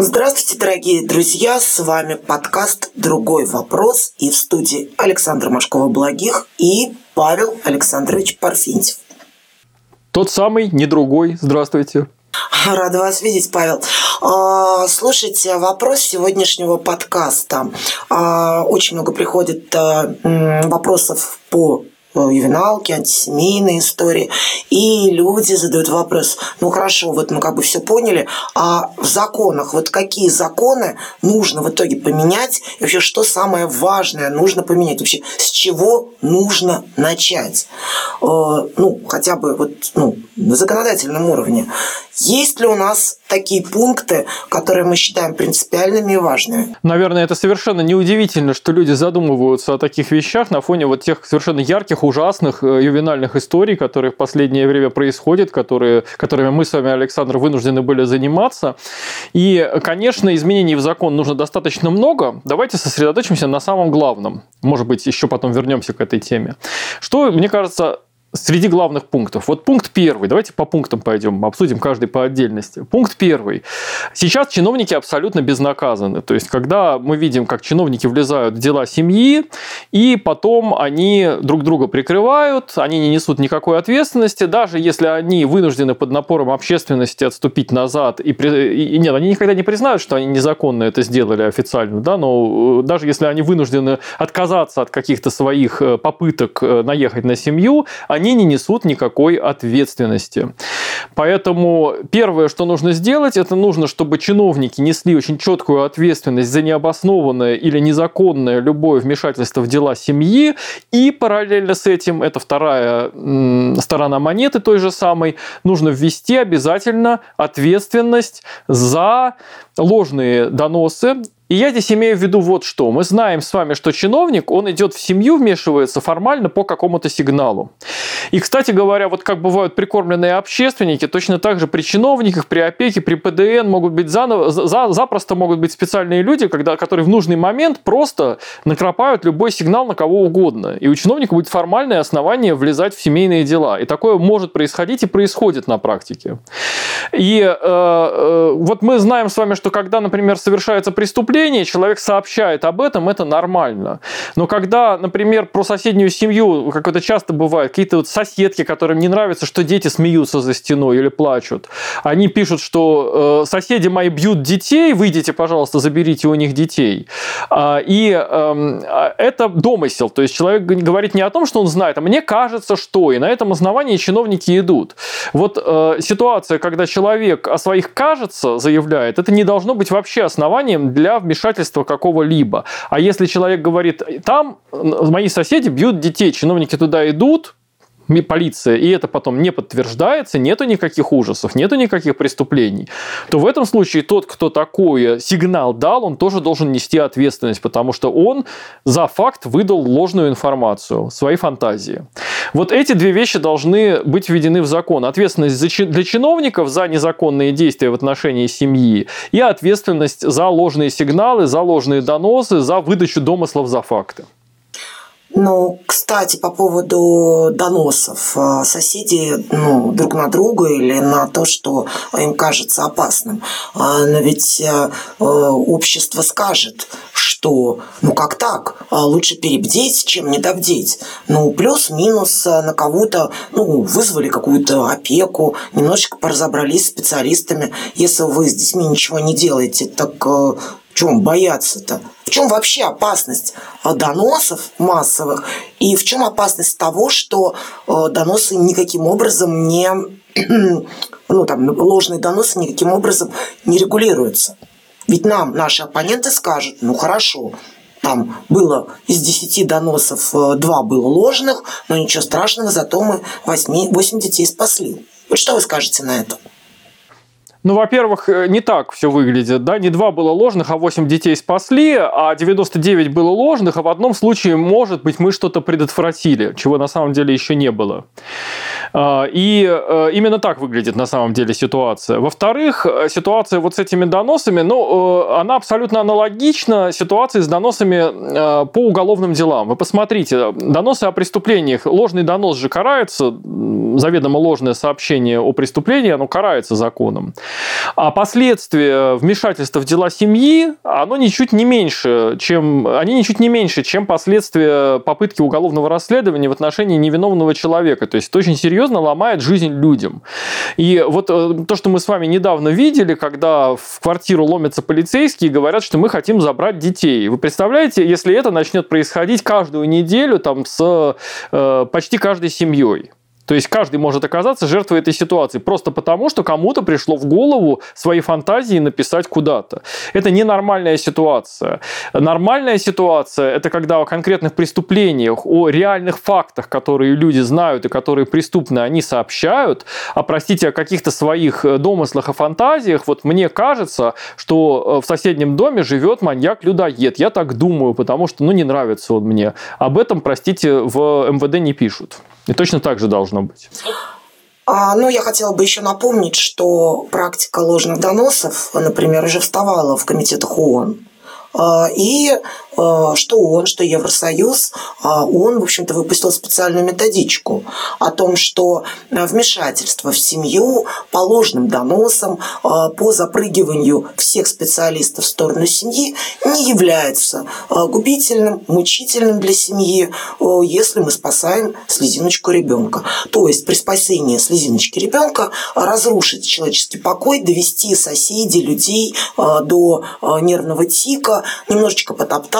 Здравствуйте, дорогие друзья! С вами подкаст «Другой вопрос» и в студии Александр Машкова-Благих и Павел Александрович Парфентьев. Тот самый, не другой. Здравствуйте. Рада вас видеть, Павел. А, слушайте, вопрос сегодняшнего подкаста. А, очень много приходит а, вопросов по ювеналки, антисемейные истории. И люди задают вопрос, ну хорошо, вот мы как бы все поняли, а в законах, вот какие законы нужно в итоге поменять, и вообще что самое важное нужно поменять, вообще с чего нужно начать? Э, ну, хотя бы вот ну, на законодательном уровне. Есть ли у нас такие пункты, которые мы считаем принципиальными и важными? Наверное, это совершенно неудивительно, что люди задумываются о таких вещах на фоне вот тех совершенно ярких, ужасных э, ювенальных историй, которые в последнее время происходят, которые, которыми мы с вами, Александр, вынуждены были заниматься. И, конечно, изменений в закон нужно достаточно много. Давайте сосредоточимся на самом главном. Может быть, еще потом вернемся к этой теме. Что, мне кажется, среди главных пунктов. Вот пункт первый. Давайте по пунктам пойдем, обсудим каждый по отдельности. Пункт первый. Сейчас чиновники абсолютно безнаказаны. То есть, когда мы видим, как чиновники влезают в дела семьи, и потом они друг друга прикрывают, они не несут никакой ответственности, даже если они вынуждены под напором общественности отступить назад, и, и нет, они никогда не признают, что они незаконно это сделали официально, да, но э, даже если они вынуждены отказаться от каких-то своих э, попыток э, наехать на семью, они не несут никакой ответственности. Поэтому первое, что нужно сделать, это нужно, чтобы чиновники несли очень четкую ответственность за необоснованное или незаконное любое вмешательство в дела семьи. И параллельно с этим, это вторая сторона монеты той же самой, нужно ввести обязательно ответственность за ложные доносы и я здесь имею в виду вот что. Мы знаем с вами, что чиновник, он идет в семью, вмешивается формально по какому-то сигналу. И, кстати говоря, вот как бывают прикормленные общественники, точно так же при чиновниках, при опеке, при ПДН могут быть заново, за, запросто могут быть специальные люди, когда, которые в нужный момент просто накропают любой сигнал на кого угодно. И у чиновника будет формальное основание влезать в семейные дела. И такое может происходить и происходит на практике. И э, э, вот мы знаем с вами, что когда, например, совершается преступление, человек сообщает об этом, это нормально. Но когда, например, про соседнюю семью, как это часто бывает, какие-то вот соседки, которым не нравится, что дети смеются за стеной или плачут, они пишут, что э, соседи мои бьют детей, выйдите, пожалуйста, заберите у них детей. А, и эм, а, это домысел, то есть человек говорит не о том, что он знает, а мне кажется, что, и на этом основании чиновники идут. Вот э, ситуация, когда человек о своих кажется заявляет, это не должно быть вообще основанием для вмешательства какого-либо. А если человек говорит, там мои соседи бьют детей, чиновники туда идут, полиция, и это потом не подтверждается, нету никаких ужасов, нету никаких преступлений, то в этом случае тот, кто такой сигнал дал, он тоже должен нести ответственность, потому что он за факт выдал ложную информацию, свои фантазии. Вот эти две вещи должны быть введены в закон. Ответственность для чиновников за незаконные действия в отношении семьи и ответственность за ложные сигналы, за ложные доносы, за выдачу домыслов за факты. Ну, кстати, по поводу доносов. А, соседи ну, друг на друга или на то, что им кажется опасным. А, но ведь а, общество скажет, что ну как так? Лучше перебдеть, чем недобдеть. Ну, плюс-минус на кого-то ну, вызвали какую-то опеку, немножечко поразобрались с специалистами. Если вы с детьми ничего не делаете, так чем бояться-то? В чем вообще опасность э, доносов массовых? И в чем опасность того, что э, доносы никаким образом не... Ну, там, ложные доносы никаким образом не регулируются. Ведь нам наши оппоненты скажут, ну хорошо, там было из 10 доносов 2 э, было ложных, но ничего страшного, зато мы 8, 8 детей спасли. Вот что вы скажете на это? Ну, во-первых, э, не так все выглядит. Да? Не два было ложных, а 8 детей спасли, а 99 было ложных, а в одном случае, может быть, мы что-то предотвратили, чего на самом деле еще не было. А, и э, именно так выглядит на самом деле ситуация. Во-вторых, э, ситуация вот с этими доносами, ну, э, она абсолютно аналогична ситуации с доносами по уголовным делам. Вы посмотрите, доносы о преступлениях, ложный донос же карается, заведомо ложное сообщение о преступлении, оно карается законом. А последствия вмешательства в дела семьи, оно ничуть не меньше, чем, они ничуть не меньше, чем последствия попытки уголовного расследования в отношении невиновного человека. То есть это очень серьезно ломает жизнь людям. И вот э, то, что мы с вами недавно видели, когда в квартиру ломятся полицейские и говорят, что мы хотим забрать детей. Вы представляете, если это начнет происходить каждую неделю там, с э, почти каждой семьей? То есть каждый может оказаться жертвой этой ситуации просто потому, что кому-то пришло в голову свои фантазии написать куда-то. Это ненормальная ситуация. Нормальная ситуация – это когда о конкретных преступлениях, о реальных фактах, которые люди знают и которые преступны, они сообщают, а, простите, о каких-то своих э, домыслах и фантазиях. Вот мне кажется, что э, в соседнем доме живет маньяк-людоед. Я так думаю, потому что, ну, не нравится он мне. Об этом, простите, в МВД не пишут. И точно так же должно быть. А, ну, я хотела бы еще напомнить, что практика ложных доносов, например, уже вставала в комитетах ООН. А, и что он, что Евросоюз, а, он, в общем-то, выпустил специальную методичку о том, что вмешательство в семью по ложным доносам, по запрыгиванию всех специалистов в сторону семьи не является губительным, мучительным для семьи, если мы спасаем слезиночку ребенка. То есть при спасении слезиночки ребенка разрушить человеческий покой, довести соседей, людей до нервного тика, немножечко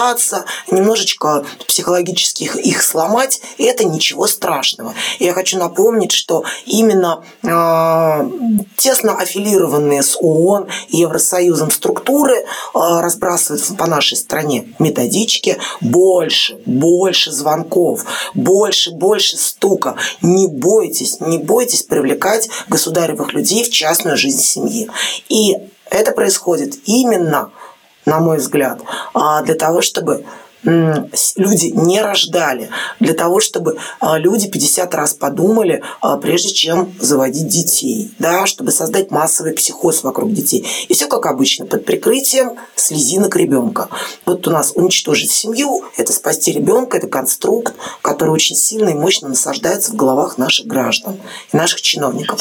потоптаться, немножечко психологически их, их сломать, и это ничего страшного. Я хочу напомнить, что именно э, тесно аффилированные с ООН и Евросоюзом структуры э, разбрасывают по нашей стране методички больше, больше звонков, больше, больше стука. Не бойтесь, не бойтесь привлекать государевых людей в частную жизнь семьи. И это происходит именно на мой взгляд, а для того, чтобы люди не рождали, для того, чтобы а, люди 50 раз подумали, а, прежде чем заводить детей, да, чтобы создать массовый психоз вокруг детей. И все как обычно, под прикрытием слезинок ребенка. Вот у нас уничтожить семью, это спасти ребенка, это конструкт, который очень сильно и мощно насаждается в головах наших граждан и наших чиновников.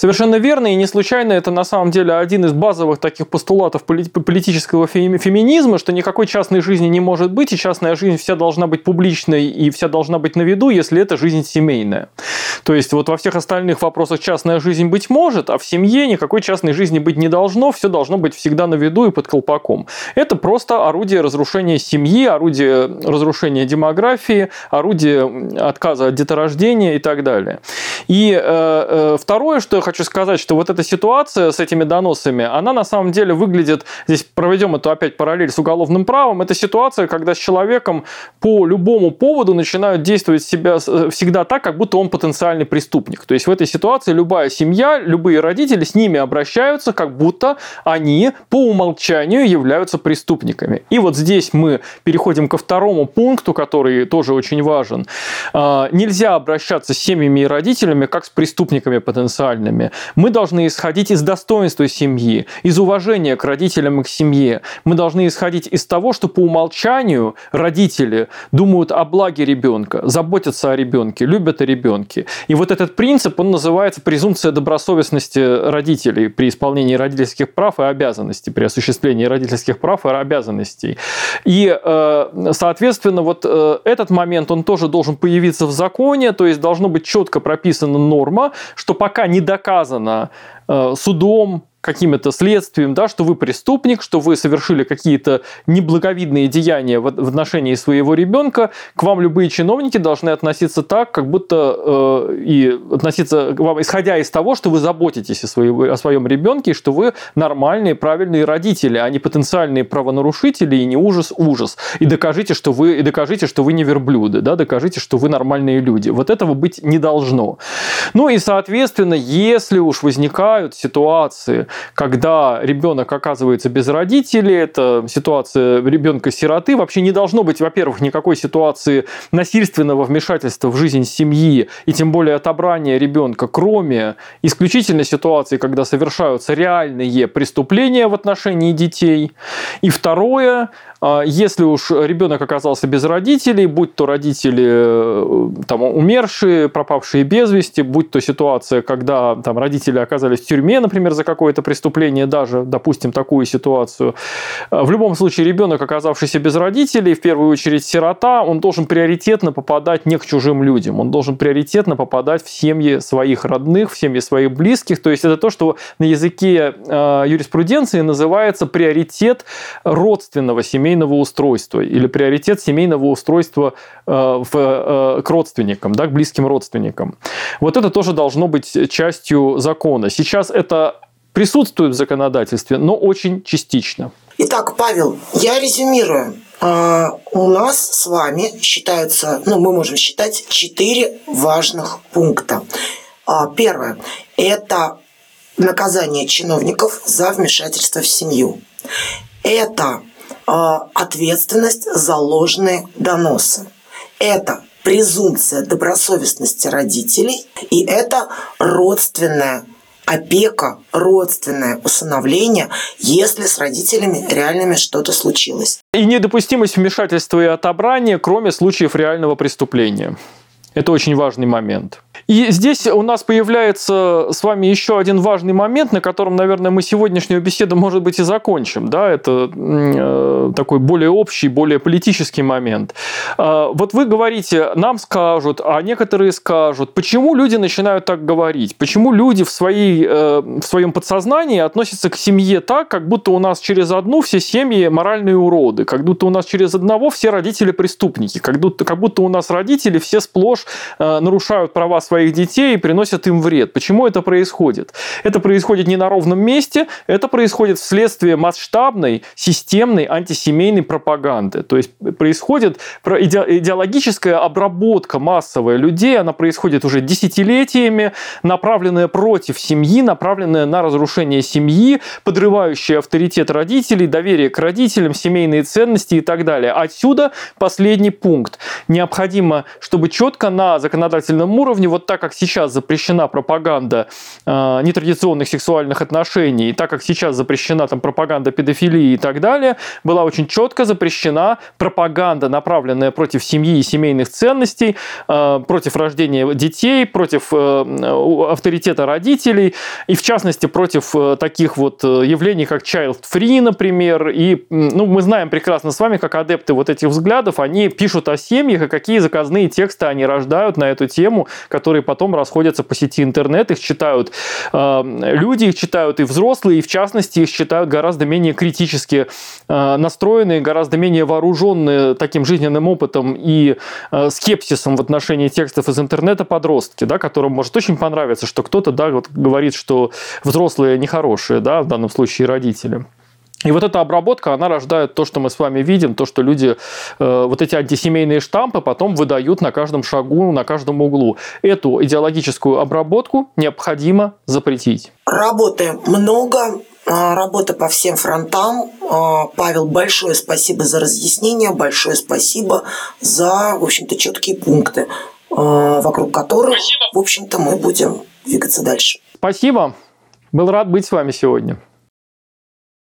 Совершенно верно, и не случайно это на самом деле один из базовых таких постулатов политического феминизма, что никакой частной жизни не может быть, и частная жизнь вся должна быть публичной и вся должна быть на виду, если это жизнь семейная. То есть вот во всех остальных вопросах частная жизнь быть может, а в семье никакой частной жизни быть не должно, все должно быть всегда на виду и под колпаком. Это просто орудие разрушения семьи, орудие разрушения демографии, орудие отказа от деторождения и так далее. И э, э, второе, что я хочу сказать, что вот эта ситуация с этими доносами, она на самом деле выглядит, здесь проведем эту опять параллель с уголовным правом, это ситуация, когда с человеком по любому поводу начинают действовать себя э, всегда так, как будто он потенциальный преступник. То есть в этой ситуации любая семья, любые родители с ними обращаются, как будто они по умолчанию являются преступниками. И вот здесь мы переходим ко второму пункту, который тоже очень важен. А, нельзя обращаться с семьями и родителями как с преступниками потенциальными родителями. Мы должны исходить из достоинства семьи, из уважения к родителям и к семье. Мы должны исходить из того, что по умолчанию родители думают о благе ребенка, заботятся о ребенке, любят о ребенке. И вот этот принцип, он называется презумпция добросовестности родителей при исполнении родительских прав и обязанностей, при осуществлении родительских прав и обязанностей. И, э, соответственно, вот э, этот момент, он тоже должен появиться в законе, то есть должно быть четко прописана норма, что пока не доказано доказано судом, каким-то следствием, да, что вы преступник, что вы совершили какие-то неблаговидные деяния в отношении своего ребенка, к вам любые чиновники должны относиться так, как будто э, и относиться к вам, исходя из того, что вы заботитесь о, своего, о своем ребенке, что вы нормальные, правильные родители, а не потенциальные правонарушители и не ужас-ужас. И докажите, что вы, и докажите, что вы не верблюды, да, докажите, что вы нормальные люди. Вот этого быть не должно. Ну и, соответственно, если уж возникают бывают ситуации, когда ребенок оказывается без родителей, это ситуация ребенка-сироты, вообще не должно быть, во-первых, никакой ситуации насильственного вмешательства в жизнь семьи и тем более отобрания ребенка, кроме исключительной ситуации, когда совершаются реальные преступления в отношении детей. И второе, если уж ребенок оказался без родителей, будь то родители э, там, умершие, пропавшие без вести, будь то ситуация, когда там, родители оказались в тюрьме, например, за какое-то преступление, даже, допустим, такую ситуацию. А, в любом случае, ребенок, оказавшийся без родителей, в первую очередь сирота, он должен приоритетно попадать не к чужим людям, он должен приоритетно попадать в семьи своих родных, в семьи своих близких. То есть это то, что на языке э, юриспруденции называется приоритет родственного семейного семейного устройства или приоритет семейного устройства э, в, э, к родственникам, да, к близким родственникам. Вот это тоже должно быть частью закона. Сейчас это присутствует в законодательстве, но очень частично. Итак, Павел, я резюмирую. А, у нас с вами считаются, ну, мы можем считать четыре важных пункта. А, первое – это наказание чиновников за вмешательство в семью. Это ответственность за ложные доносы. Это презумпция добросовестности родителей, и это родственная опека, родственное усыновление, если с родителями реальными что-то случилось. И недопустимость вмешательства и отобрания, кроме случаев реального преступления. Это очень важный момент. И здесь у нас появляется с вами еще один важный момент, на котором, наверное, мы сегодняшнюю беседу, может быть, и закончим. Да? Это э, такой более общий, более политический момент. Э, вот вы говорите, нам скажут, а некоторые скажут, почему люди начинают так говорить? Почему люди в, своей, э, в своем подсознании относятся к семье так, как будто у нас через одну все семьи моральные уроды, как будто у нас через одного все родители преступники, как будто, как будто у нас родители все сплошь э, нарушают права своих своих детей и приносят им вред. Почему это происходит? Это происходит не на ровном месте, это происходит вследствие масштабной, системной антисемейной пропаганды. То есть происходит идеологическая обработка массовая людей, она происходит уже десятилетиями, направленная против семьи, направленная на разрушение семьи, подрывающая авторитет родителей, доверие к родителям, семейные ценности и так далее. Отсюда последний пункт. Необходимо, чтобы четко на законодательном уровне вот так как сейчас запрещена пропаганда э, нетрадиционных сексуальных отношений, и так как сейчас запрещена там пропаганда педофилии и так далее, была очень четко запрещена пропаганда, направленная против семьи и семейных ценностей, э, против рождения детей, против э, авторитета родителей, и в частности против э, таких вот э, явлений, как child-free, например. И ну, мы знаем прекрасно с вами, как адепты вот этих взглядов, они пишут о семьях, и какие заказные тексты они рождают на эту тему, которые которые потом расходятся по сети интернет, их читают э, люди, их читают и взрослые, и в частности их читают гораздо менее критически э, настроенные, гораздо менее вооруженные таким жизненным опытом и э, скепсисом в отношении текстов из интернета подростки, да, которым может очень понравиться, что кто-то да, вот говорит, что взрослые нехорошие, да, в данном случае родители. И вот эта обработка, она рождает то, что мы с вами видим, то, что люди э, вот эти антисемейные штампы потом выдают на каждом шагу, на каждом углу. Эту идеологическую обработку необходимо запретить. Работы много, а, работа по всем фронтам. А, Павел, большое спасибо за разъяснение, большое спасибо за, в общем-то, четкие пункты, а, вокруг которых, в общем-то, мы будем двигаться дальше. Спасибо. Был рад быть с вами сегодня.